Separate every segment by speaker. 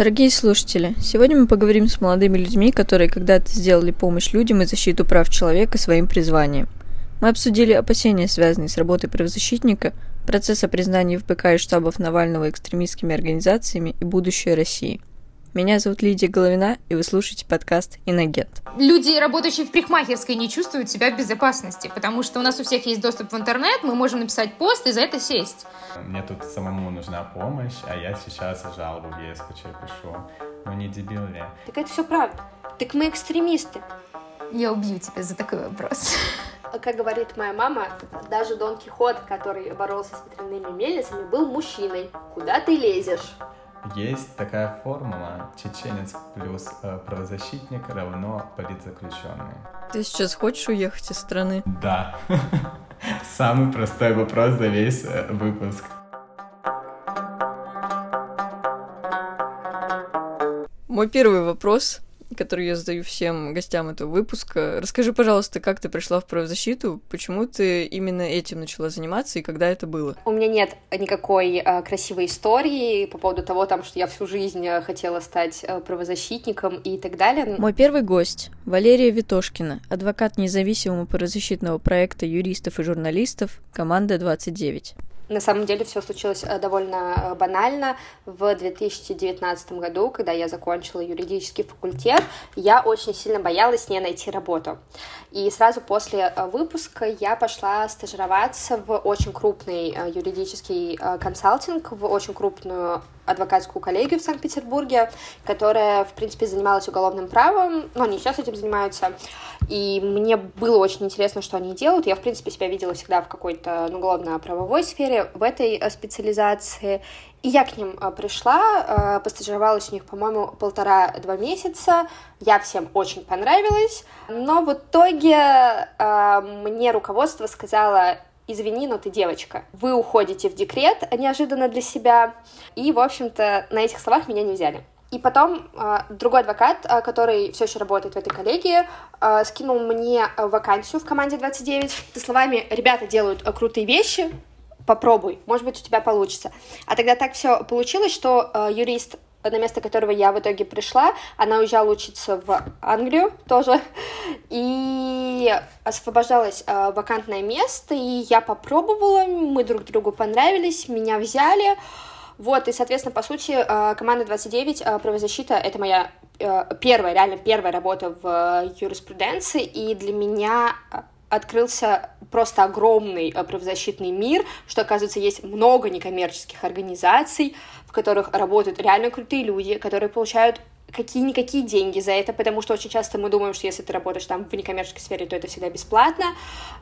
Speaker 1: Дорогие слушатели, сегодня мы поговорим с молодыми людьми, которые когда-то сделали помощь людям и защиту прав человека своим призванием. Мы обсудили опасения, связанные с работой правозащитника, процесс о признании ФБК и штабов Навального экстремистскими организациями и будущее России – меня зовут Лидия Головина, и вы слушаете подкаст «Инагент».
Speaker 2: Люди, работающие в парикмахерской, не чувствуют себя в безопасности, потому что у нас у всех есть доступ в интернет, мы можем написать пост и за это сесть.
Speaker 3: Мне тут самому нужна помощь, а я сейчас жалобу в ЕСКЧ пишу. Ну не дебил ли?
Speaker 4: Так это все правда. Так мы экстремисты.
Speaker 2: Я убью тебя за такой вопрос.
Speaker 4: Как говорит моя мама, даже Дон Кихот, который боролся с ветряными мельницами, был мужчиной. Куда ты лезешь?
Speaker 3: Есть такая формула чеченец плюс э, правозащитник равно политзаключенный.
Speaker 1: Ты сейчас хочешь уехать из страны?
Speaker 3: Да. Самый простой вопрос за весь э, выпуск.
Speaker 1: Мой первый вопрос который я задаю всем гостям этого выпуска. Расскажи, пожалуйста, как ты пришла в правозащиту, почему ты именно этим начала заниматься и когда это было?
Speaker 4: У меня нет никакой э, красивой истории по поводу того, там, что я всю жизнь э, хотела стать э, правозащитником и так далее.
Speaker 1: Мой первый гость — Валерия Витошкина, адвокат независимого правозащитного проекта юристов и журналистов «Команда 29».
Speaker 4: На самом деле все случилось э, довольно э, банально. В 2019 году, когда я закончила юридический факультет, я очень сильно боялась не найти работу. И сразу после э, выпуска я пошла стажироваться в очень крупный юридический консалтинг, в очень крупную адвокатскую коллегию в Санкт-Петербурге, которая, в принципе, занималась уголовным правом, но они сейчас этим занимаются, и мне было очень интересно, что они делают. Я, в принципе, себя видела всегда в какой-то ну, уголовно-правовой сфере, в этой э, специализации, и я к ним э, пришла, э, постажировалась у них, по-моему, полтора-два месяца. Я всем очень понравилась. Но в итоге мне руководство сказало, извини, но ты девочка. Вы уходите в декрет неожиданно для себя. И, в общем-то, на этих словах меня не взяли. И потом э, другой адвокат, э, который все еще работает в этой коллегии, э, скинул мне вакансию в команде 29 со словами «Ребята делают крутые вещи, попробуй, может быть, у тебя получится». А тогда так все получилось, что юрист на место которого я в итоге пришла, она уезжала учиться в Англию тоже, и освобождалось э, вакантное место, и я попробовала, мы друг другу понравились, меня взяли, вот, и, соответственно, по сути, э, команда 29 э, правозащита — это моя э, первая, реально первая работа в юриспруденции, и для меня открылся просто огромный правозащитный мир, что, оказывается, есть много некоммерческих организаций, в которых работают реально крутые люди, которые получают какие-никакие деньги за это, потому что очень часто мы думаем, что если ты работаешь там в некоммерческой сфере, то это всегда бесплатно.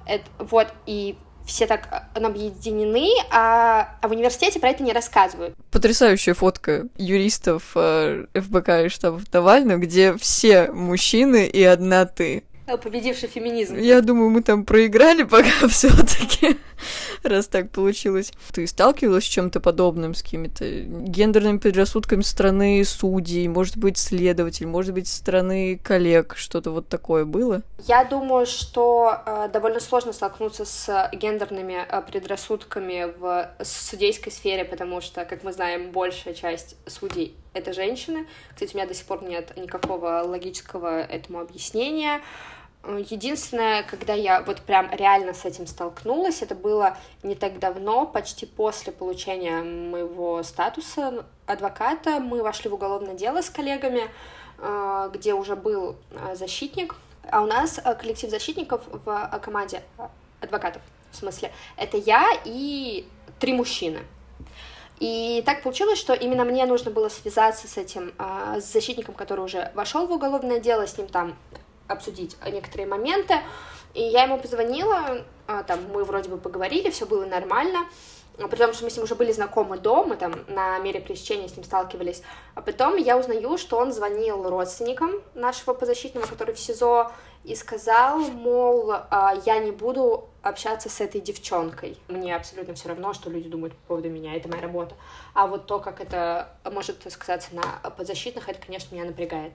Speaker 4: Это, вот, и все так объединены, а, а в университете про это не рассказывают.
Speaker 1: Потрясающая фотка юристов э, ФБК и штабов Навального, где все мужчины и одна ты.
Speaker 4: Победивший феминизм.
Speaker 1: Я думаю, мы там проиграли пока все-таки, раз так получилось. Ты сталкивалась с чем-то подобным, с какими-то гендерными предрассудками страны судей, может быть, следователь, может быть, страны коллег, что-то вот такое было?
Speaker 4: Я думаю, что э, довольно сложно столкнуться с гендерными э, предрассудками в судейской сфере, потому что, как мы знаем, большая часть судей это женщины. Кстати, у меня до сих пор нет никакого логического этому объяснения. Единственное, когда я вот прям реально с этим столкнулась, это было не так давно, почти после получения моего статуса адвоката. Мы вошли в уголовное дело с коллегами, э, где уже был э, защитник. А у нас э, коллектив защитников в команде адвокатов, в смысле, это я и три мужчины. И так получилось, что именно мне нужно было связаться с этим, с защитником, который уже вошел в уголовное дело, с ним там обсудить некоторые моменты. И я ему позвонила, а, там мы вроде бы поговорили, все было нормально, при том, что мы с ним уже были знакомы дома, там на мере пресечения с ним сталкивались. А потом я узнаю, что он звонил родственникам нашего подзащитного, который в СИЗО, и сказал, мол, «А, я не буду общаться с этой девчонкой. Мне абсолютно все равно, что люди думают по поводу меня, это моя работа. А вот то, как это может сказаться на подзащитных, это, конечно, меня напрягает.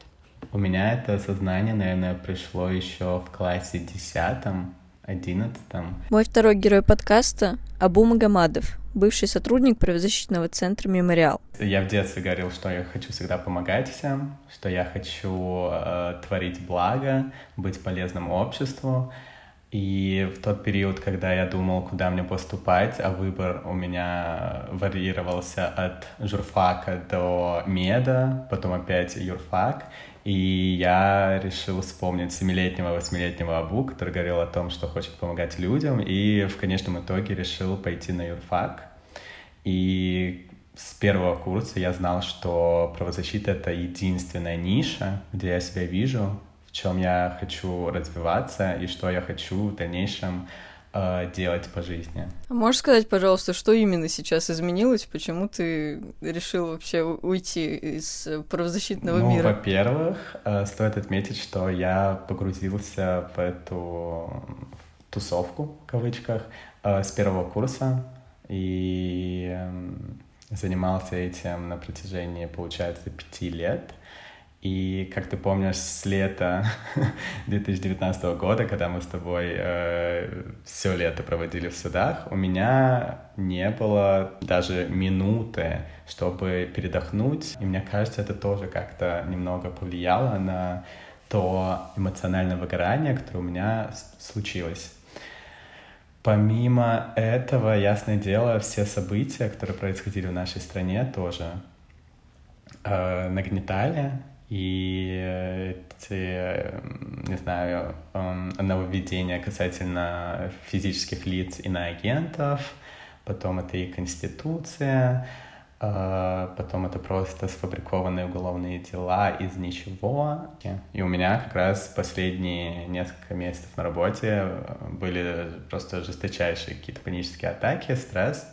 Speaker 3: У меня это осознание, наверное, пришло еще в классе десятом. одиннадцатом.
Speaker 1: Мой второй герой подкаста — Абу Магомадов, бывший сотрудник правозащитного центра «Мемориал».
Speaker 3: Я в детстве говорил, что я хочу всегда помогать всем, что я хочу э, творить благо, быть полезным обществу. И в тот период, когда я думал, куда мне поступать, а выбор у меня варьировался от журфака до меда, потом опять юрфак, и я решил вспомнить семилетнего, восьмилетнего Абу, который говорил о том, что хочет помогать людям, и в конечном итоге решил пойти на юрфак. И с первого курса я знал, что правозащита — это единственная ниша, где я себя вижу, в чем я хочу развиваться и что я хочу в дальнейшем э, делать по жизни.
Speaker 1: А можешь сказать, пожалуйста, что именно сейчас изменилось? Почему ты решил вообще уйти из правозащитного
Speaker 3: ну,
Speaker 1: мира?
Speaker 3: Во-первых, э, стоит отметить, что я погрузился в эту тусовку, в кавычках, э, с первого курса и э, занимался этим на протяжении, получается, пяти лет. И, как ты помнишь, с лета 2019 года, когда мы с тобой э, все лето проводили в судах, у меня не было даже минуты, чтобы передохнуть. И мне кажется, это тоже как-то немного повлияло на то эмоциональное выгорание, которое у меня случилось. Помимо этого, ясное дело, все события, которые происходили в нашей стране, тоже э, нагнетали и эти, не знаю, нововведения касательно физических лиц и иноагентов, потом это и Конституция, а, потом это просто сфабрикованные уголовные дела из ничего. И у меня как раз последние несколько месяцев на работе были просто жесточайшие какие-то панические атаки, стресс.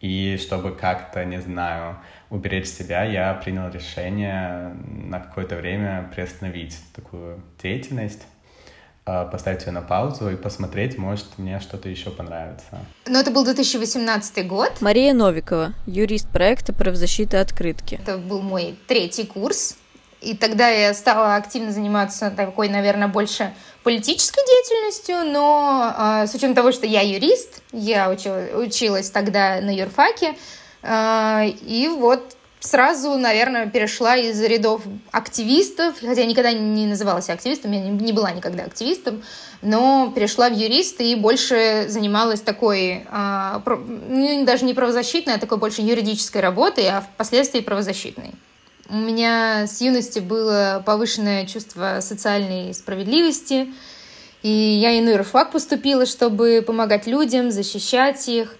Speaker 3: И чтобы как-то, не знаю, уберечь себя, я принял решение на какое-то время приостановить такую деятельность а, поставить ее на паузу и посмотреть, может, мне что-то еще понравится.
Speaker 2: Но это был 2018 год.
Speaker 1: Мария Новикова, юрист проекта правозащиты открытки.
Speaker 2: Это был мой третий курс. И тогда я стала активно заниматься такой, наверное, больше политической деятельностью, но э, с учетом того, что я юрист, я училась, училась тогда на юрфаке, и вот сразу, наверное, перешла из рядов активистов, хотя я никогда не называлась активистом, я не была никогда активистом, но перешла в юристы и больше занималась такой, а, ну, даже не правозащитной, а такой больше юридической работой, а впоследствии правозащитной. У меня с юности было повышенное чувство социальной справедливости, и я и на юрфак поступила, чтобы помогать людям, защищать их.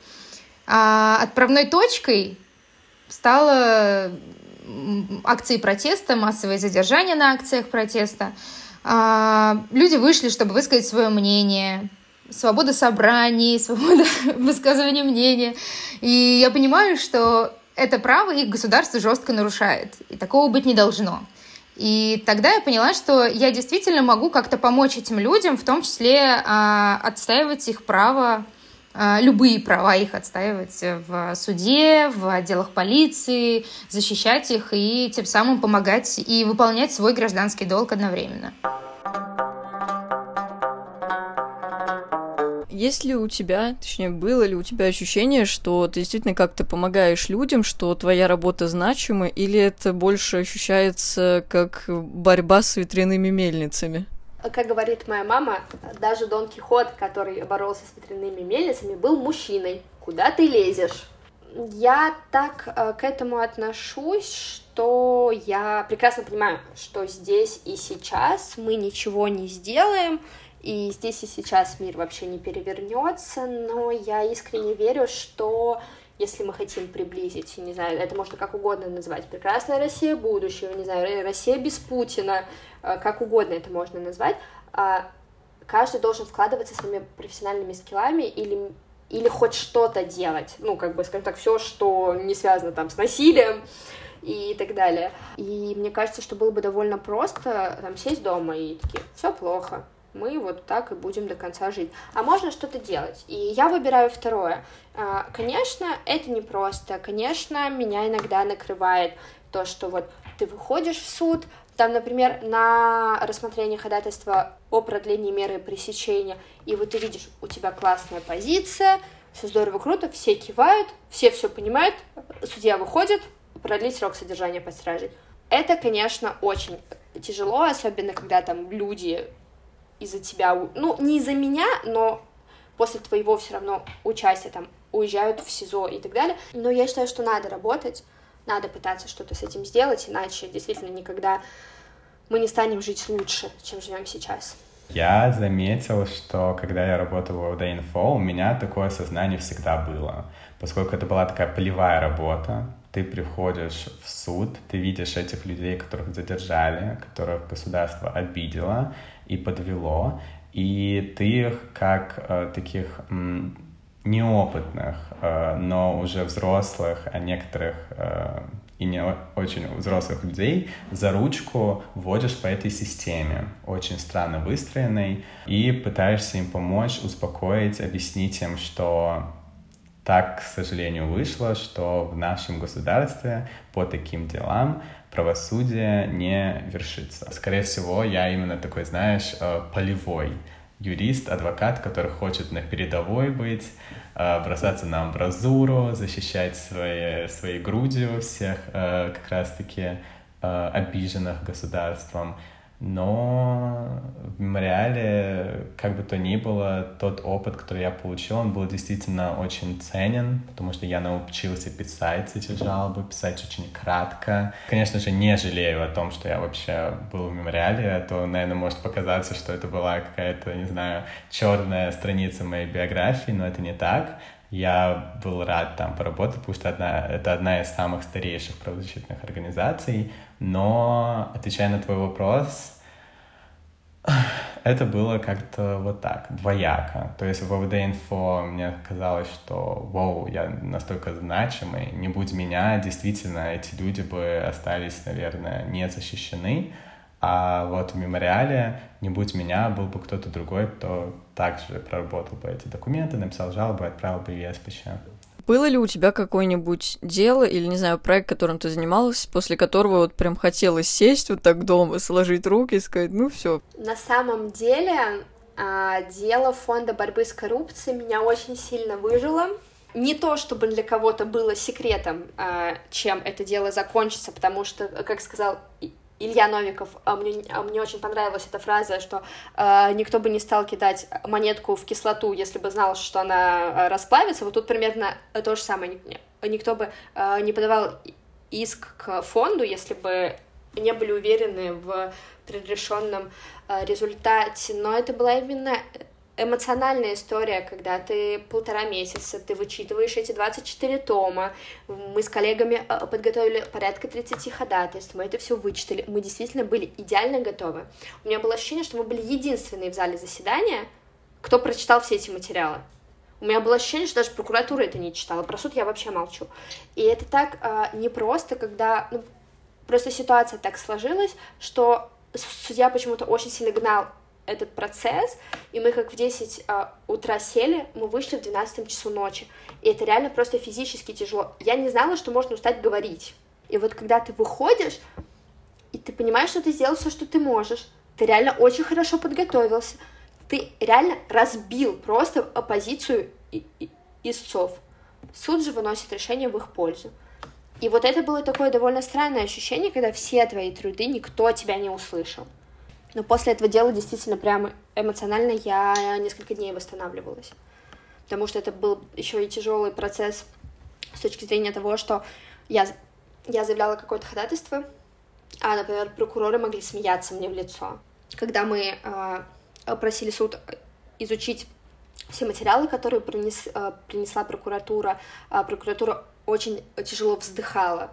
Speaker 2: А отправной точкой стало акции протеста, массовые задержания на акциях протеста. А, люди вышли, чтобы высказать свое мнение, свобода собраний, свобода высказывания мнения. И я понимаю, что это право их государство жестко нарушает. И такого быть не должно. И тогда я поняла, что я действительно могу как-то помочь этим людям, в том числе а, отстаивать их право любые права их отстаивать в суде, в отделах полиции, защищать их и тем самым помогать и выполнять свой гражданский долг одновременно.
Speaker 1: Есть ли у тебя, точнее, было ли у тебя ощущение, что ты действительно как-то помогаешь людям, что твоя работа значима, или это больше ощущается как борьба с ветряными мельницами?
Speaker 4: Как говорит моя мама, даже Дон Кихот, который боролся с ветряными мельницами, был мужчиной. Куда ты лезешь? Я так э, к этому отношусь, что я прекрасно понимаю, что здесь и сейчас мы ничего не сделаем, и здесь и сейчас мир вообще не перевернется, но я искренне верю, что если мы хотим приблизить, не знаю, это можно как угодно назвать, прекрасная Россия будущего, не знаю, Россия без Путина, э, как угодно это можно назвать, а каждый должен вкладываться своими профессиональными скиллами или или хоть что-то делать, ну, как бы, скажем так, все, что не связано там с насилием и так далее. И мне кажется, что было бы довольно просто там сесть дома и такие, все плохо, мы вот так и будем до конца жить. А можно что-то делать. И я выбираю второе. А, конечно, это непросто. Конечно, меня иногда накрывает то, что вот ты выходишь в суд, там, например, на рассмотрение ходатайства о продлении меры пресечения, и вот ты видишь, у тебя классная позиция, все здорово, круто, все кивают, все все понимают, судья выходит, продлить срок содержания под стражей. Это, конечно, очень тяжело, особенно когда там люди из-за тебя, ну, не из-за меня, но после твоего все равно участия там уезжают в СИЗО и так далее. Но я считаю, что надо работать, надо пытаться что-то с этим сделать, иначе действительно никогда мы не станем жить лучше, чем живем сейчас.
Speaker 3: Я заметил, что когда я работал в ОВД-инфо, у меня такое сознание всегда было. Поскольку это была такая полевая работа, ты приходишь в суд, ты видишь этих людей, которых задержали, которых государство обидело и подвело, и ты их как э, таких м, неопытных, э, но уже взрослых, а некоторых э, и не очень взрослых людей за ручку вводишь по этой системе, очень странно выстроенной, и пытаешься им помочь, успокоить, объяснить им, что так, к сожалению, вышло, что в нашем государстве по таким делам правосудие не вершится. Скорее всего, я именно такой, знаешь, э, полевой юрист, адвокат, который хочет на передовой быть, э, бросаться на амбразуру, защищать свои, своей грудью всех э, как раз-таки обиженных государством. Но в мемориале, как бы то ни было, тот опыт, который я получил, он был действительно очень ценен, потому что я научился писать эти жалобы, писать очень кратко. Конечно же, не жалею о том, что я вообще был в мемориале, а то, наверное, может показаться, что это была какая-то, не знаю, черная страница моей биографии, но это не так. Я был рад там поработать, потому что одна, это одна из самых старейших правозащитных организаций. Но, отвечая на твой вопрос, это было как-то вот так, двояко. То есть в ОВД-инфо мне казалось, что, вау, я настолько значимый, не будь меня, действительно, эти люди бы остались, наверное, не защищены. А вот в мемориале, не будь меня, был бы кто-то другой, кто также проработал бы эти документы, написал жалобу, отправил бы в ЕСПЧ.
Speaker 1: Было ли у тебя какое-нибудь дело или, не знаю, проект, которым ты занималась, после которого вот прям хотелось сесть вот так дома, сложить руки и сказать, ну все.
Speaker 4: На самом деле, а, дело фонда борьбы с коррупцией меня очень сильно выжило. Не то, чтобы для кого-то было секретом, а, чем это дело закончится, потому что, как сказал Илья Новиков, а мне, а мне очень понравилась эта фраза, что э, никто бы не стал кидать монетку в кислоту, если бы знал, что она э, расплавится. Вот тут примерно то же самое. Никто бы э, не подавал иск к фонду, если бы не были уверены в предрешенном э, результате. Но это была именно эмоциональная история, когда ты полтора месяца, ты вычитываешь эти 24 тома. Мы с коллегами э, подготовили порядка 30 ходатайств, мы это все вычитали. Мы действительно были идеально готовы. У меня было ощущение, что мы были единственные в зале заседания, кто прочитал все эти материалы. У меня было ощущение, что даже прокуратура это не читала. Про суд я вообще молчу. И это так э, непросто, когда... Ну, просто ситуация так сложилась, что судья почему-то очень сильно гнал этот процесс, и мы как в 10 а, утра сели, мы вышли в 12 часу ночи. И это реально просто физически тяжело. Я не знала, что можно устать говорить. И вот когда ты выходишь, и ты понимаешь, что ты сделал все, что ты можешь, ты реально очень хорошо подготовился, ты реально разбил просто оппозицию истцов. Суд же выносит решение в их пользу. И вот это было такое довольно странное ощущение, когда все твои труды, никто тебя не услышал. Но после этого дела действительно прям эмоционально я несколько дней восстанавливалась. Потому что это был еще и тяжелый процесс с точки зрения того, что я, я заявляла какое-то ходатайство, а, например, прокуроры могли смеяться мне в лицо. Когда мы э, просили суд изучить все материалы, которые принес, э, принесла прокуратура, э, прокуратура очень тяжело вздыхала,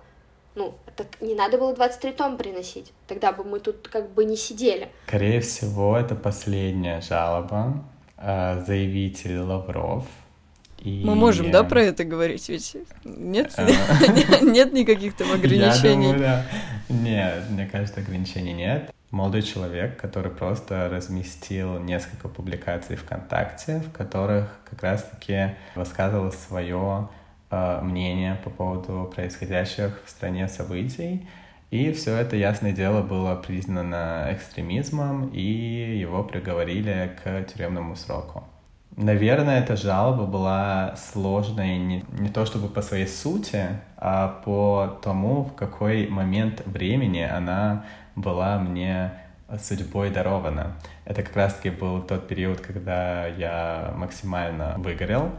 Speaker 4: ну, так не надо было 23 том приносить. Тогда бы мы тут как бы не сидели.
Speaker 3: Скорее всего, это последняя жалоба. Э, заявитель Лавров.
Speaker 1: И... Мы можем, да, про это говорить? Ведь нет, э. нет никаких там ограничений.
Speaker 3: Я думаю, да. Нет, мне кажется, ограничений нет. Молодой человек, который просто разместил несколько публикаций ВКонтакте, в которых как раз-таки высказывал свое Э, мнение по поводу происходящих в стране событий. И все это, ясное дело, было признано экстремизмом, и его приговорили к тюремному сроку. Наверное, эта жалоба была сложной не, не то чтобы по своей сути, а по тому, в какой момент времени она была мне судьбой дарована. Это как раз-таки был тот период, когда я максимально выгорел,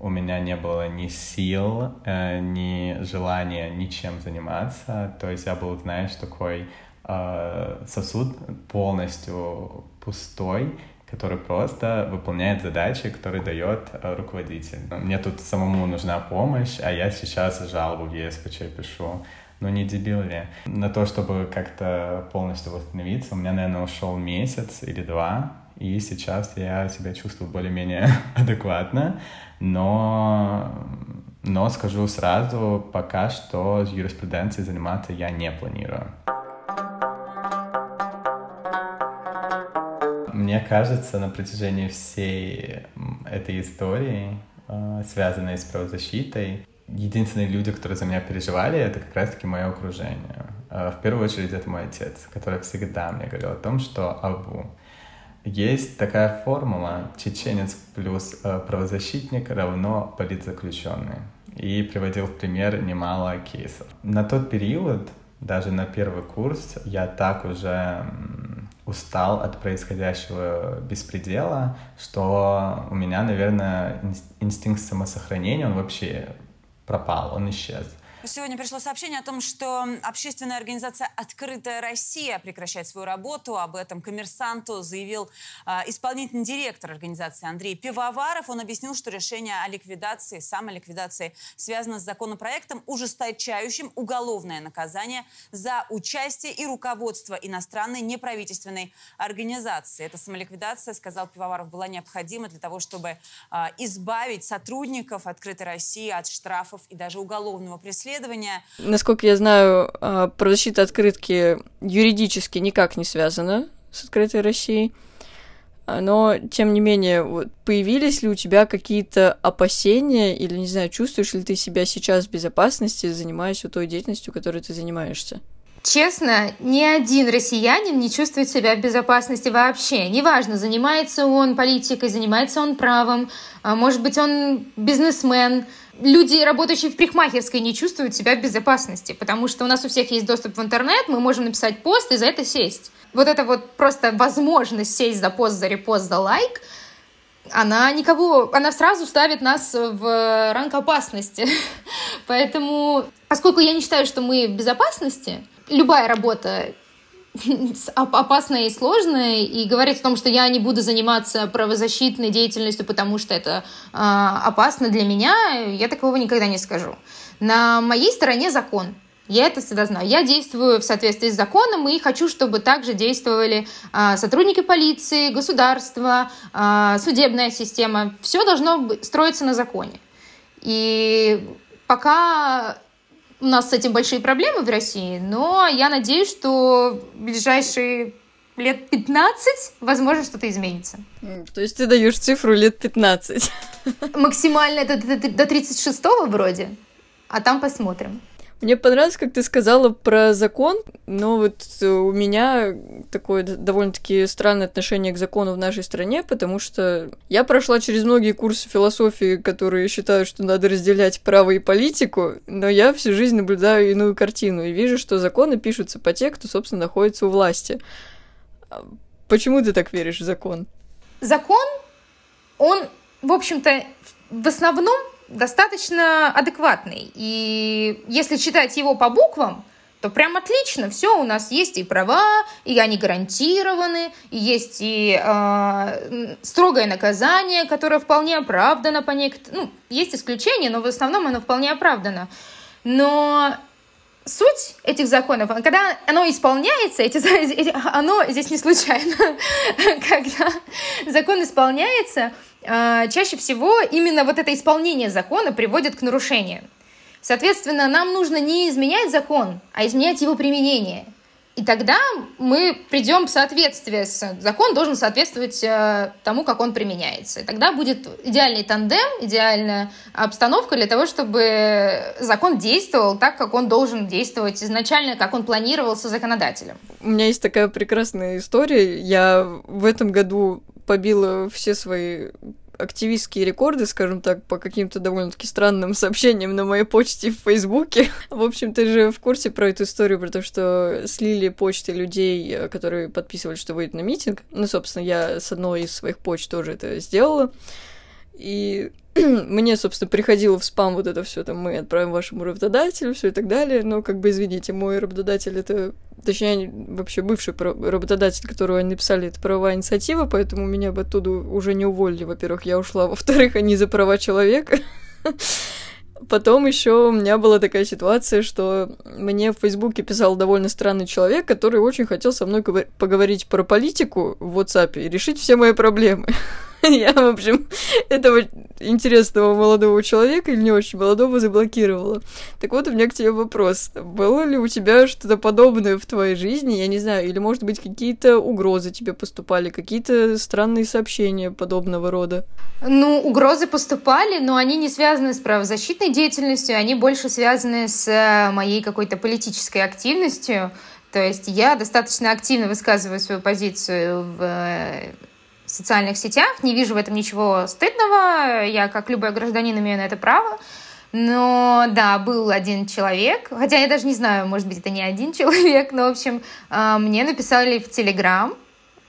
Speaker 3: у меня не было ни сил, э, ни желания ничем заниматься. То есть я был, знаешь, такой э, сосуд полностью пустой, который просто выполняет задачи, которые дает э, руководитель. Мне тут самому нужна помощь, а я сейчас жалобу в ЕСПЧ пишу. Ну не дебил ли? На то, чтобы как-то полностью восстановиться, у меня, наверное, ушел месяц или два, и сейчас я себя чувствую более-менее адекватно, но, но скажу сразу, пока что юриспруденцией заниматься я не планирую. Мне кажется, на протяжении всей этой истории, э, связанной с правозащитой, единственные люди, которые за меня переживали, это как раз-таки мое окружение. Э, в первую очередь, это мой отец, который всегда мне говорил о том, что Абу, есть такая формула «чеченец плюс э, правозащитник равно политзаключенный». И приводил в пример немало кейсов. На тот период, даже на первый курс, я так уже устал от происходящего беспредела, что у меня, наверное, инстинкт самосохранения, он вообще пропал, он исчез.
Speaker 5: Сегодня пришло сообщение о том, что общественная организация «Открытая Россия» прекращает свою работу. Об этом коммерсанту заявил э, исполнительный директор организации Андрей Пивоваров. Он объяснил, что решение о ликвидации, самоликвидации связано с законопроектом, ужесточающим уголовное наказание за участие и руководство иностранной неправительственной организации. Эта самоликвидация, сказал Пивоваров, была необходима для того, чтобы э, избавить сотрудников «Открытой России» от штрафов и даже уголовного преследования расследования.
Speaker 1: Насколько я знаю, а, правозащита открытки юридически никак не связана с открытой Россией. А, но, тем не менее, вот, появились ли у тебя какие-то опасения или, не знаю, чувствуешь ли ты себя сейчас в безопасности, занимаясь вот той деятельностью, которой ты занимаешься?
Speaker 2: Честно, ни один россиянин не чувствует себя в безопасности вообще. Неважно, занимается он политикой, занимается он правом, а, может быть, он бизнесмен, люди, работающие в парикмахерской, не чувствуют себя в безопасности, потому что у нас у всех есть доступ в интернет, мы можем написать пост и за это сесть. Вот это вот просто возможность сесть за пост, за репост, за лайк, она никого, она сразу ставит нас в ранг опасности. Поэтому, поскольку я не считаю, что мы в безопасности, любая работа опасное и сложное, и говорить о том, что я не буду заниматься правозащитной деятельностью, потому что это э, опасно для меня, я такого никогда не скажу. На моей стороне закон. Я это всегда знаю. Я действую в соответствии с законом и хочу, чтобы также действовали э, сотрудники полиции, государство, э, судебная система. Все должно строиться на законе. И пока у нас с этим большие проблемы в России, но я надеюсь, что в ближайшие лет 15, возможно, что-то изменится.
Speaker 1: То есть ты даешь цифру лет 15?
Speaker 2: Максимально это до 36-го вроде, а там посмотрим.
Speaker 1: Мне понравилось, как ты сказала про закон, но вот у меня такое довольно-таки странное отношение к закону в нашей стране, потому что я прошла через многие курсы философии, которые считают, что надо разделять право и политику, но я всю жизнь наблюдаю иную картину и вижу, что законы пишутся по те, кто, собственно, находится у власти. А почему ты так веришь в закон?
Speaker 2: Закон, он, в общем-то, в основном достаточно адекватный. И если читать его по буквам, то прям отлично. Все, у нас есть и права, и они гарантированы, и есть и э, строгое наказание, которое вполне оправдано по некоторым... Ну, есть исключения, но в основном оно вполне оправдано. Но суть этих законов, когда оно исполняется, эти, оно здесь не случайно, когда закон исполняется, а, чаще всего именно вот это исполнение закона приводит к нарушениям. Соответственно, нам нужно не изменять закон, а изменять его применение. И тогда мы придем в соответствие с... Закон должен соответствовать э, тому, как он применяется. И тогда будет идеальный тандем, идеальная обстановка для того, чтобы закон действовал так, как он должен действовать изначально, как он планировался законодателем.
Speaker 1: У меня есть такая прекрасная история. Я в этом году побила все свои активистские рекорды, скажем так, по каким-то довольно-таки странным сообщениям на моей почте в Фейсбуке. В общем, ты же в курсе про эту историю, про то, что слили почты людей, э, которые подписывали, что выйдут на митинг. Ну, собственно, я с одной из своих почт тоже это сделала. И мне, собственно, приходило в спам вот это все, там, мы отправим вашему работодателю, все и так далее, но, как бы, извините, мой работодатель это, точнее, вообще бывший работодатель, которого они написали, это правовая инициатива, поэтому меня бы оттуда уже не уволили, во-первых, я ушла, во-вторых, они за права человека. Потом еще у меня была такая ситуация, что мне в Фейсбуке писал довольно странный человек, который очень хотел со мной поговорить про политику в WhatsApp и решить все мои проблемы. Я, в общем, этого интересного молодого человека или не очень молодого заблокировала. Так вот, у меня к тебе вопрос. Было ли у тебя что-то подобное в твоей жизни? Я не знаю, или, может быть, какие-то угрозы тебе поступали, какие-то странные сообщения подобного рода?
Speaker 2: Ну, угрозы поступали, но они не связаны с правозащитной деятельностью, они больше связаны с э, моей какой-то политической активностью. То есть я достаточно активно высказываю свою позицию в э, в социальных сетях. Не вижу в этом ничего стыдного. Я, как любой гражданин, имею на это право. Но да, был один человек, хотя я даже не знаю, может быть, это не один человек, но, в общем, а, мне написали в Телеграм,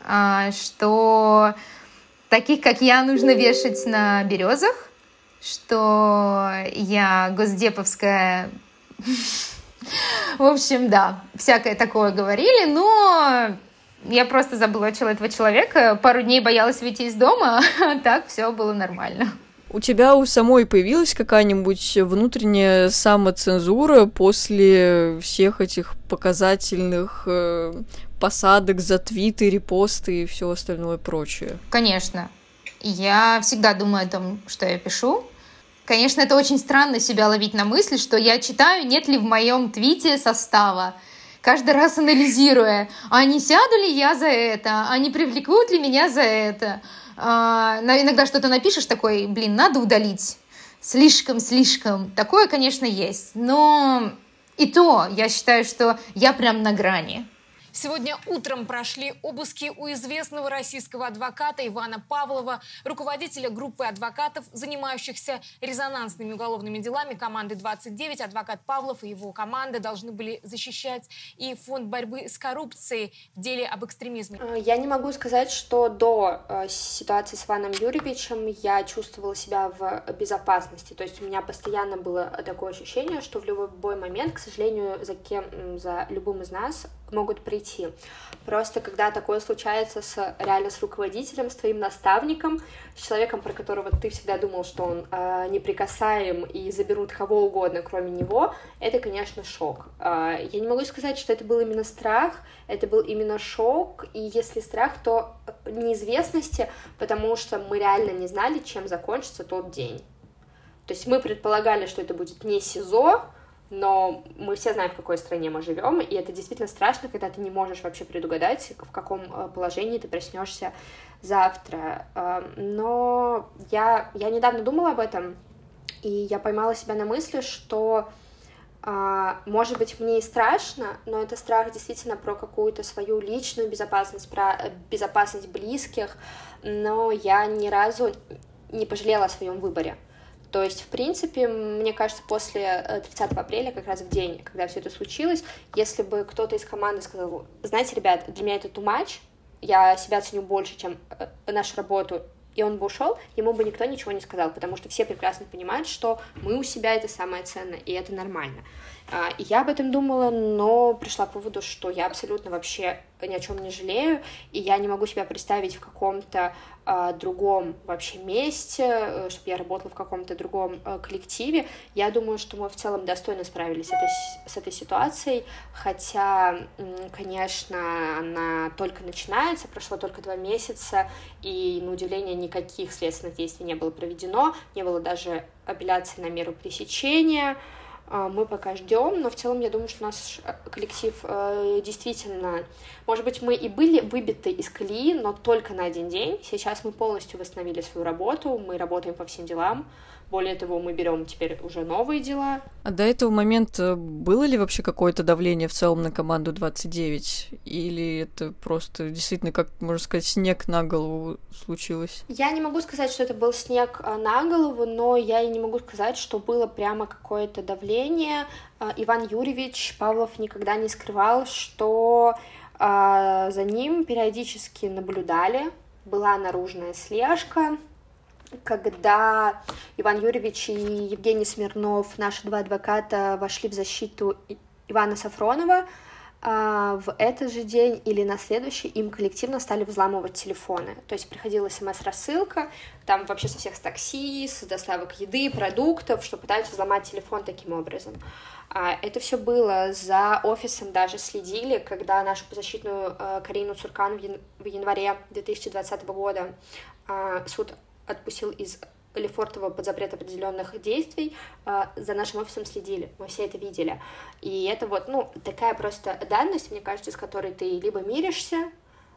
Speaker 2: а, что таких, как я, нужно вешать на березах, что я госдеповская... В общем, да, всякое такое говорили, но я просто заблочила этого человека, пару дней боялась выйти из дома, а так все было нормально.
Speaker 1: У тебя у самой появилась какая-нибудь внутренняя самоцензура после всех этих показательных э, посадок за твиты, репосты и все остальное прочее?
Speaker 2: Конечно. Я всегда думаю о том, что я пишу. Конечно, это очень странно себя ловить на мысли, что я читаю, нет ли в моем твите состава каждый раз анализируя, а не сяду ли я за это, а не привлекут ли меня за это. А, иногда что-то напишешь такой, блин, надо удалить. Слишком-слишком. Такое, конечно, есть. Но и то я считаю, что я прям на грани.
Speaker 6: Сегодня утром прошли обыски у известного российского адвоката Ивана Павлова, руководителя группы адвокатов, занимающихся резонансными уголовными делами команды 29. Адвокат Павлов и его команда должны были защищать и фонд борьбы с коррупцией в деле об экстремизме.
Speaker 4: Э, я не могу сказать, что до э, ситуации с Иваном Юрьевичем я чувствовала себя в безопасности. То есть у меня постоянно было такое ощущение, что в любой момент, к сожалению, за кем, за любым из нас могут прийти. Просто когда такое случается с реально с руководителем, с твоим наставником, с человеком, про которого ты всегда думал, что он э, неприкасаем и заберут кого угодно, кроме него, это, конечно, шок. Э, я не могу сказать, что это был именно страх, это был именно шок, и если страх, то неизвестности, потому что мы реально не знали, чем закончится тот день. То есть мы предполагали, что это будет не СИЗО, но мы все знаем, в какой стране мы живем, и это действительно страшно, когда ты не можешь вообще предугадать, в каком э, положении ты проснешься завтра. Эм, но я, я недавно думала об этом, и я поймала себя на мысли, что а, может быть, мне и страшно, но это страх действительно про какую-то свою личную безопасность, про э, безопасность близких, но я ни разу не пожалела о своем выборе. То есть, в принципе, мне кажется, после 30 э, апреля, как раз в день, когда все это случилось, если бы кто-то из команды сказал, знаете, ребят, для меня это too much, я себя ценю больше, чем э, нашу работу, и он бы ушел, ему бы никто ничего не сказал, потому что все прекрасно понимают, что мы у себя это самое ценное, и это нормально. А, я об этом думала, но пришла к выводу, что я абсолютно вообще ни о чем не жалею, и я не могу себя представить в каком-то а, другом вообще месте, э, чтобы я работала в каком-то другом а, коллективе. Я думаю, что мы в целом достойно справились с этой, с этой ситуацией, хотя, конечно, она только начинается, прошло только два месяца, и, на удивление, никаких следственных действий не было проведено, не было даже апелляции на меру пресечения, мы пока ждем, но в целом я думаю, что наш э, коллектив э, действительно, может быть, мы и были выбиты из колеи, но только на один день. Сейчас мы полностью восстановили свою работу, мы работаем по всем делам, более того, мы берем теперь уже новые дела.
Speaker 1: А до этого момента было ли вообще какое-то давление в целом на команду 29? Или это просто действительно, как можно сказать, снег на голову случилось?
Speaker 4: Я не могу сказать, что это был снег а, на голову, но я и не могу сказать, что было прямо какое-то давление. А, Иван Юрьевич Павлов никогда не скрывал, что за ним периодически наблюдали, была наружная слежка, когда Иван Юрьевич и Евгений Смирнов, наши два адвоката, вошли в защиту Ивана Сафронова, а, в этот же день или на следующий им коллективно стали взламывать телефоны. То есть приходила смс-рассылка, там вообще со всех с такси, с доставок еды, продуктов, что пытаются взломать телефон таким образом. А, это все было за офисом даже следили, когда нашу защитную а, Карину Цуркан в январе 2020 года суд отпустил из Лефортово под запрет определенных действий, э, за нашим офисом следили, мы все это видели. И это вот, ну, такая просто данность, мне кажется, с которой ты либо миришься,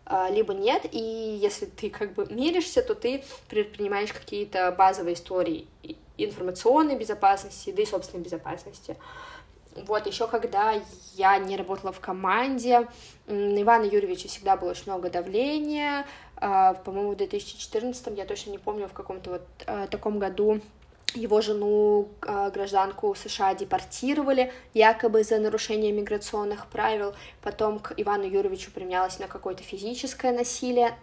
Speaker 4: э, либо нет, и если ты как бы миришься, то ты предпринимаешь какие-то базовые истории информационной безопасности, да и собственной безопасности. Вот, еще когда я не работала в команде, на Ивана Юрьевича всегда было очень много давления, а, по-моему, в 2014, я точно не помню, в каком-то вот а, таком году его жену, а, гражданку США, депортировали, якобы за нарушение миграционных правил. Потом к Ивану Юрьевичу применялось на какое-то физическое насилие,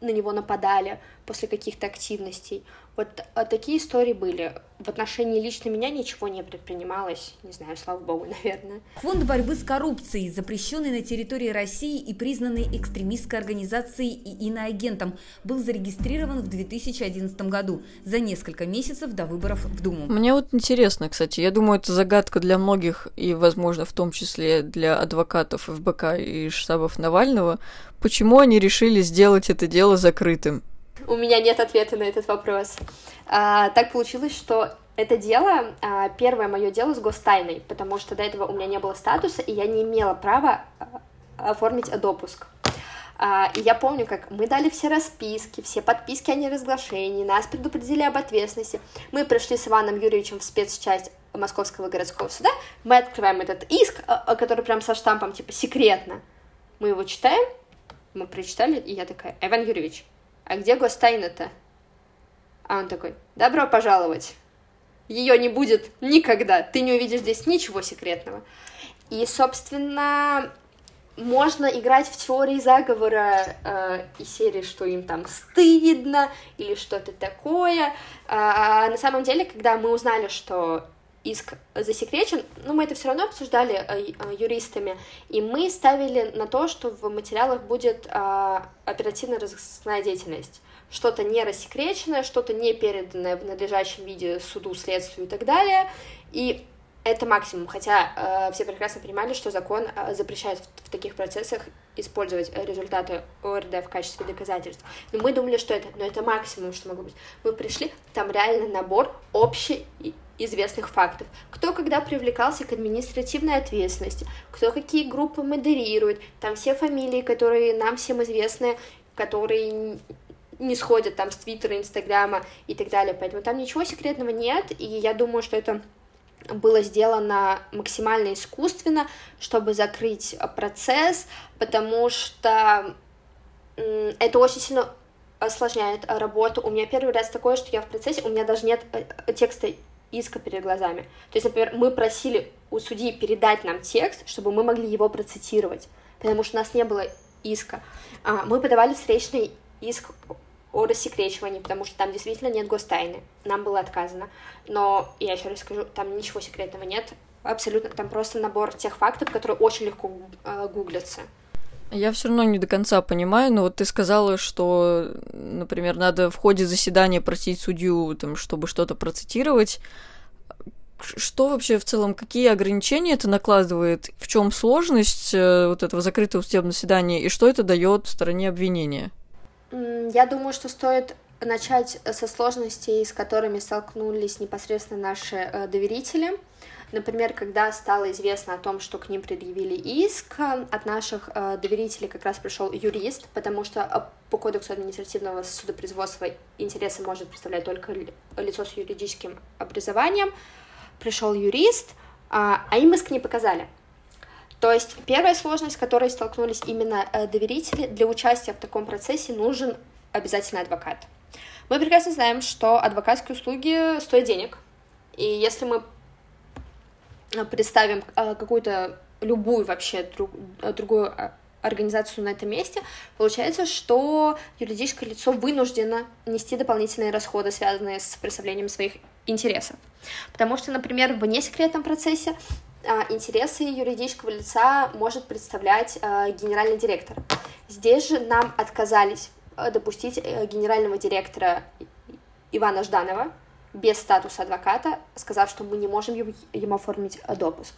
Speaker 4: на него нападали после каких-то активностей. Вот а, такие истории были. В отношении лично меня ничего не предпринималось. Не знаю, слава богу, наверное.
Speaker 7: Фонд борьбы с коррупцией, запрещенный на территории России и признанный экстремистской организацией и иноагентом, был зарегистрирован в 2011 году, за несколько месяцев до выборов в Думу.
Speaker 1: Мне вот интересно, кстати, я думаю, это загадка для многих и, возможно, в том числе для адвокатов ФБК и штабов Навального, почему они решили сделать это дело закрытым.
Speaker 4: У меня нет ответа на этот вопрос. А, так получилось, что это дело, а, первое мое дело с гостайной, потому что до этого у меня не было статуса, и я не имела права а, оформить допуск. А, и я помню, как мы дали все расписки, все подписки о неразглашении, нас предупредили об ответственности. Мы пришли с Иваном Юрьевичем в спецчасть Московского городского суда, мы открываем этот иск, который прям со штампом, типа, секретно. Мы его читаем, мы прочитали, и я такая, Иван Юрьевич, а где гостайна-то? А он такой, добро пожаловать. Ее не будет никогда, ты не увидишь здесь ничего секретного. И, собственно, можно играть в теории заговора э, и серии, что им там стыдно или что-то такое. А, а на самом деле, когда мы узнали, что иск засекречен, но мы это все равно обсуждали э, э, юристами, и мы ставили на то, что в материалах будет э, оперативно-розыскная деятельность. Что-то не рассекреченное, что-то не переданное в надлежащем виде суду, следствию и так далее. И это максимум, хотя э, все прекрасно понимали, что закон э, запрещает в, в таких процессах использовать результаты ОРД в качестве доказательств. Но мы думали, что это, но это максимум, что могло быть. Мы пришли, там реально набор общий известных фактов. Кто когда привлекался к административной ответственности, кто какие группы модерирует, там все фамилии, которые нам всем известны, которые не сходят там с Твиттера, Инстаграма и так далее. Поэтому там ничего секретного нет, и я думаю, что это было сделано максимально искусственно, чтобы закрыть процесс, потому что это очень сильно осложняет работу. У меня первый раз такое, что я в процессе, у меня даже нет э, текста иска перед глазами. То есть, например, мы просили у судьи передать нам текст, чтобы мы могли его процитировать, потому что у нас не было иска. А, мы подавали встречный иск о рассекречивании, потому что там действительно нет гостайны. Нам было отказано. Но, я еще раз скажу, там ничего секретного нет. Абсолютно, там просто набор тех фактов, которые очень легко э, гуглятся.
Speaker 1: Я все равно не до конца понимаю, но вот ты сказала, что, например, надо в ходе заседания просить судью, там, чтобы что-то процитировать. Что вообще в целом, какие ограничения это накладывает, в чем сложность э, вот этого закрытого судебного заседания и что это дает стороне обвинения?
Speaker 4: Я думаю, что стоит начать со сложностей, с которыми столкнулись непосредственно наши э, доверители. Например, когда стало известно о том, что к ним предъявили иск, от наших э, доверителей как раз пришел юрист, потому что э, по кодексу административного судопроизводства интересы может представлять только лицо с юридическим образованием. Пришел юрист, а, а им иск не показали. То есть первая сложность, с которой столкнулись именно э, доверители, для участия в таком процессе нужен обязательно адвокат. Мы прекрасно знаем, что адвокатские услуги стоят денег. И если мы представим э, какую-то любую вообще друг, другую организацию на этом месте, получается, что юридическое лицо вынуждено нести дополнительные расходы, связанные с представлением своих интересов. Потому что, например, в несекретном процессе интересы юридического лица может представлять генеральный директор. Здесь же нам отказались допустить э, генерального директора Ивана Жданова без статуса адвоката, сказав, что мы не можем ему оформить допуск.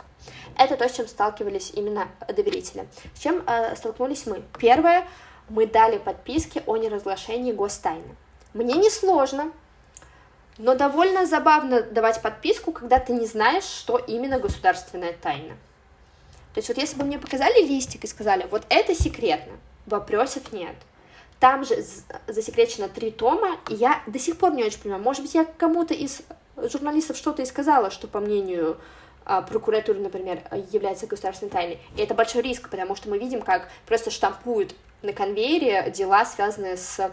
Speaker 4: Это то, с чем сталкивались именно доверители. С чем столкнулись мы? Первое, мы дали подписки о неразглашении гостайны. Мне несложно но довольно забавно давать подписку, когда ты не знаешь, что именно государственная тайна. То есть вот если бы мне показали листик и сказали, вот это секретно, вопросов нет. Там же засекречено три тома, и я до сих пор не очень понимаю, может быть, я кому-то из журналистов что-то и сказала, что, по мнению а, прокуратуры, например, является государственной тайной. И это большой риск, потому что мы видим, как просто штампуют на конвейере дела, связанные с,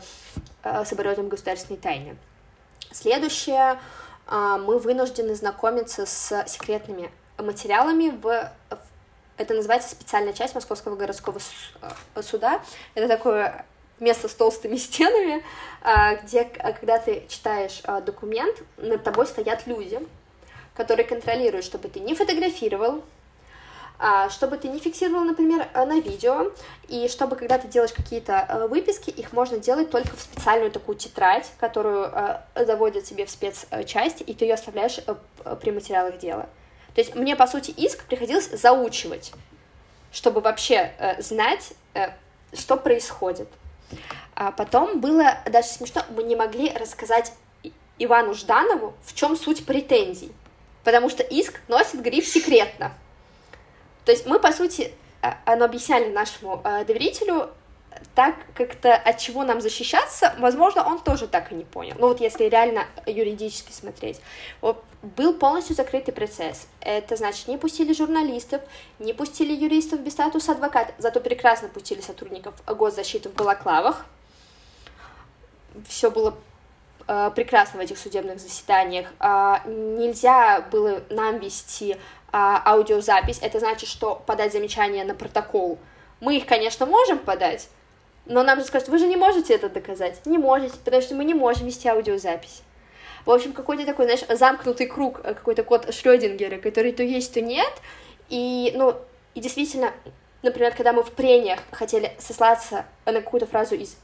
Speaker 4: а, с оборотом государственной тайны. Следующее, а, мы вынуждены знакомиться с секретными материалами в это называется специальная часть Московского городского суда. Это такое место с толстыми стенами, а, где, когда ты читаешь а, документ, над тобой стоят люди, которые контролируют, чтобы ты не фотографировал, а, чтобы ты не фиксировал, например, э, на видео, и чтобы, когда ты делаешь какие-то э, выписки, их можно делать только в специальную такую тетрадь, которую э, заводят тебе в спецчасть, и ты ее оставляешь при материалах дела. То есть мне, по сути, иск приходилось заучивать, чтобы вообще знать, что происходит. А потом было даже смешно, мы не могли рассказать Ивану Жданову, в чем суть претензий, потому что иск носит гриф «секретно». То есть мы, по сути, а, оно объясняли нашему э, доверителю так как-то от чего нам защищаться, возможно, он тоже так и не понял. Ну вот если реально юридически смотреть. Вот, был полностью закрытый процесс. Это значит, не пустили журналистов, не пустили юристов без статуса адвоката, зато прекрасно пустили сотрудников госзащиты в балаклавах. Все было э, прекрасно в этих судебных заседаниях. Э, нельзя было нам вести а, аудиозапись, это значит, что подать замечания на протокол. Мы их, конечно, можем подать, но нам же скажут, вы же не можете это доказать. Не можете, потому что мы не можем вести аудиозапись. В общем, какой-то такой, знаешь, замкнутый круг, э, какой-то код Шрёдингера, который то есть, то нет. И, ну, и действительно, например, когда мы в прениях хотели сослаться на какую-то фразу из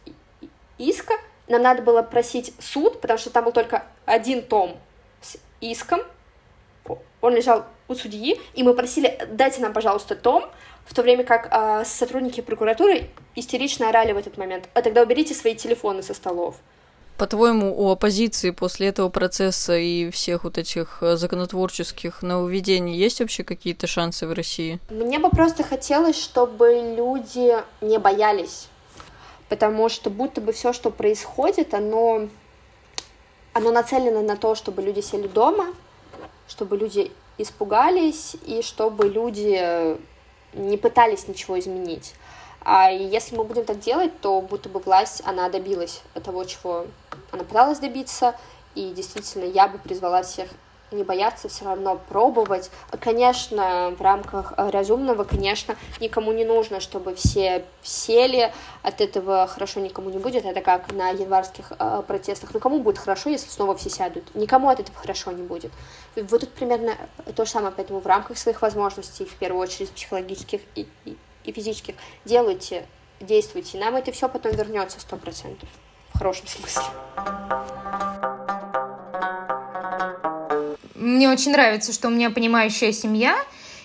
Speaker 4: иска, нам надо было просить суд, потому что там был только один том с иском, он лежал у судьи, и мы просили, дайте нам, пожалуйста, том, в то время как э, сотрудники прокуратуры истерично орали в этот момент, а тогда уберите свои телефоны со столов.
Speaker 1: По-твоему, у оппозиции после этого процесса и всех вот этих а, законотворческих нововведений есть вообще какие-то шансы в России?
Speaker 4: Мне бы просто хотелось, чтобы люди не боялись, потому что будто бы все, что происходит, оно, оно нацелено на то, чтобы люди сели дома, чтобы люди испугались и чтобы люди не пытались ничего изменить. А если мы будем так делать, то будто бы власть, она добилась того, чего она пыталась добиться, и действительно я бы призвала всех не бояться, все равно пробовать. Конечно, в рамках э, разумного, конечно, никому не нужно, чтобы все сели, от этого хорошо никому не будет. Это как на январских э, протестах. Ну, кому будет хорошо, если снова все сядут? Никому от этого хорошо не будет. Вот тут примерно то же самое, поэтому в рамках своих возможностей, в первую очередь психологических и, и, и физических, делайте, действуйте. Нам это все потом вернется сто процентов. В хорошем смысле.
Speaker 2: Мне очень нравится, что у меня понимающая семья,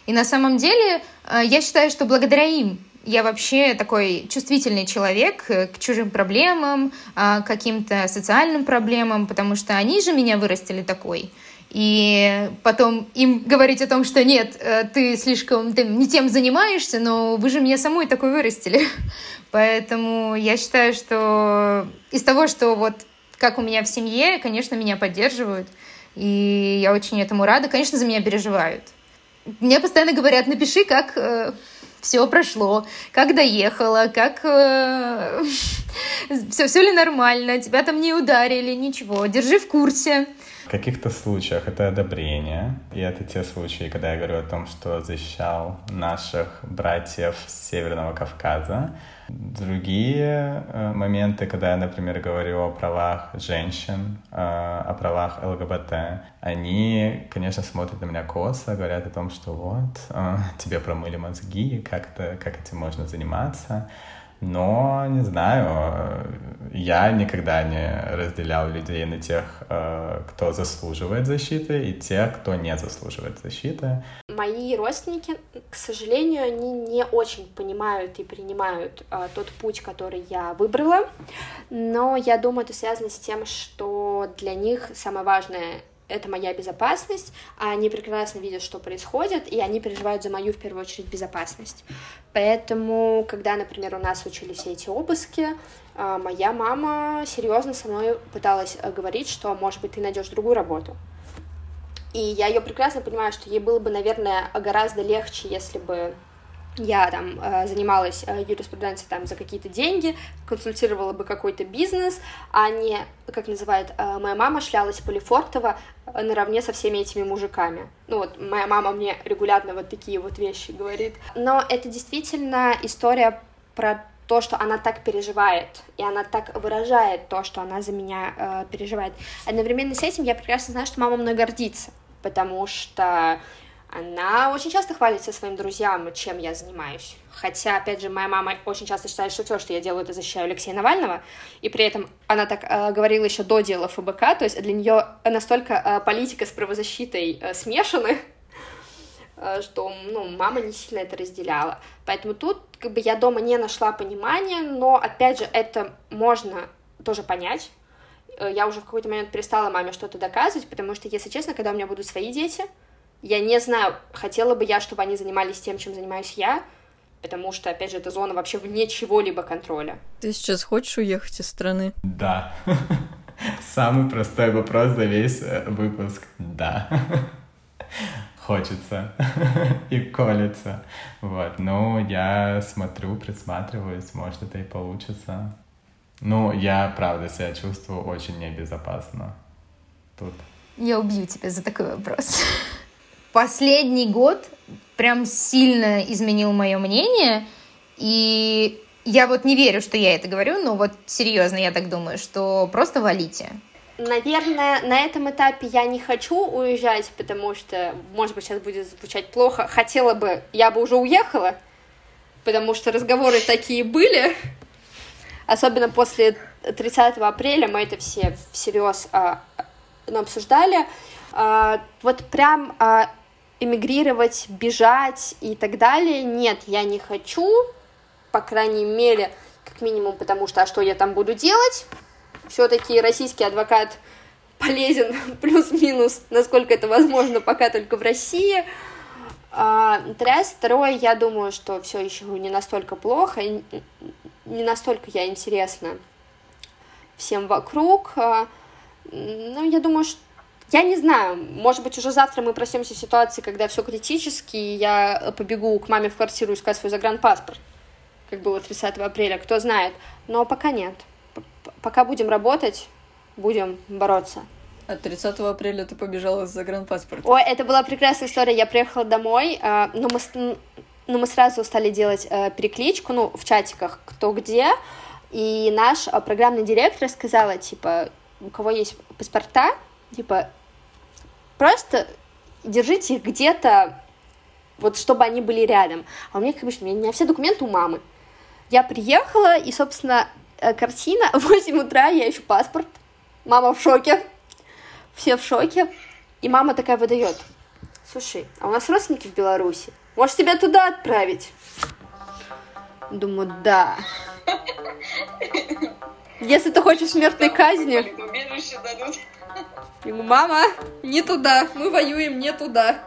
Speaker 2: и на самом деле э, я считаю, что благодаря им я вообще такой чувствительный человек э, к чужим проблемам, а, к каким-то социальным проблемам, потому что они же меня вырастили такой. и потом им говорить о том, что нет, э, ты слишком ты не тем занимаешься, но вы же меня самой такой вырастили. Поэтому я считаю, что из того, что вот как у меня в семье, конечно, меня поддерживают, и я очень этому рада. Конечно, за меня переживают. Мне постоянно говорят, напиши, как э, все прошло, как доехала, как э, все, все ли нормально, тебя там не ударили, ничего, держи в курсе.
Speaker 3: В каких-то случаях это одобрение, и это те случаи, когда я говорю о том, что защищал наших братьев с Северного Кавказа. Другие э, моменты, когда я, например, говорю о правах женщин, э, о правах ЛГБТ, они, конечно, смотрят на меня косо, говорят о том, что вот, э, тебе промыли мозги, как, это, как этим можно заниматься. Но, не знаю, я никогда не разделял людей на тех, э, кто заслуживает защиты, и тех, кто не заслуживает защиты.
Speaker 4: Мои родственники, к сожалению, они не очень понимают и принимают э, тот путь, который я выбрала, но я думаю, это связано с тем, что для них самое важное это моя безопасность, а они прекрасно видят, что происходит, и они переживают за мою, в первую очередь, безопасность. Поэтому, когда, например, у нас случились все эти обыски, а, моя мама серьезно со мной пыталась э, говорить, что, может быть, ты найдешь другую работу. И я ее прекрасно понимаю, что ей было бы, наверное, гораздо легче, если бы я там э, занималась э, юриспруденцией там за какие-то деньги, консультировала бы какой-то бизнес, а не, как называют, э, моя мама шлялась по Лефортово наравне со всеми этими мужиками. Ну вот, моя мама мне регулярно вот такие вот вещи говорит. Но это действительно история про то, что она так переживает, и она так выражает то, что она за меня э, переживает. Одновременно с этим я прекрасно знаю, что мама мной гордится, потому что она очень часто хвалится своим друзьям, чем я занимаюсь. Хотя, опять же, моя мама очень часто считает, что все, что я делаю, это защищаю Алексея Навального. И при этом она так э, говорила еще до дела ФБК, то есть для нее настолько э, политика с правозащитой э, смешаны, э, что, ну, мама не сильно это разделяла. Поэтому тут, как бы, я дома не нашла понимания, но, опять же, это можно тоже понять. Э, я уже в какой-то момент перестала маме что-то доказывать, потому что, если честно, когда у меня будут свои дети, я не знаю, хотела бы я, чтобы они занимались тем, чем занимаюсь я, потому что, опять же, это зона вообще вне чего-либо контроля.
Speaker 1: Ты сейчас хочешь уехать из страны?
Speaker 3: Да. Самый простой вопрос за весь э, выпуск. Да. Хочется и колется. Вот. Ну, я смотрю, присматриваюсь, может, это и получится. Ну, я, правда, себя чувствую очень небезопасно тут.
Speaker 2: Я убью тебя за такой вопрос последний год прям сильно изменил мое мнение, и я вот не верю, что я это говорю, но вот серьезно я так думаю, что просто валите.
Speaker 4: Наверное, на этом этапе я не хочу уезжать, потому что, может быть, сейчас будет звучать плохо. Хотела бы, я бы уже уехала, потому что разговоры такие были. Особенно после 30 апреля мы это все всерьез а, обсуждали. А, вот прям а, эмигрировать, бежать и так далее. Нет, я не хочу, по крайней мере, как минимум, потому что, а что я там буду делать? Все-таки российский адвокат полезен плюс-минус, насколько это возможно, пока только в России. А, раз. Второе, я думаю, что все еще не настолько плохо, не настолько я интересна всем вокруг. А, ну, я думаю, что я не знаю, может быть, уже завтра мы проснемся в ситуации, когда все критически, и я побегу к маме в квартиру искать свой загранпаспорт, как было 30 апреля, кто знает. Но пока нет. Пока будем работать, будем бороться.
Speaker 1: А 30 апреля ты побежала с загранпаспортом?
Speaker 4: Ой, это была прекрасная история. Я приехала домой, а, но мы, но мы сразу стали делать э, перекличку, ну, в чатиках, кто где, и наш э, программный директор сказала, типа, у кого есть паспорта, типа, Просто держите их где-то, вот чтобы они были рядом. А у меня, как обычно, у меня все документы у мамы. Я приехала, и, собственно, э, картина, в 8 утра я ищу паспорт, мама в шоке, все в шоке, и мама такая выдает, слушай, а у нас родственники в Беларуси, может тебя туда отправить? Думаю, да. Если ты хочешь смертной казни... Я говорю, мама, не туда, мы воюем не туда.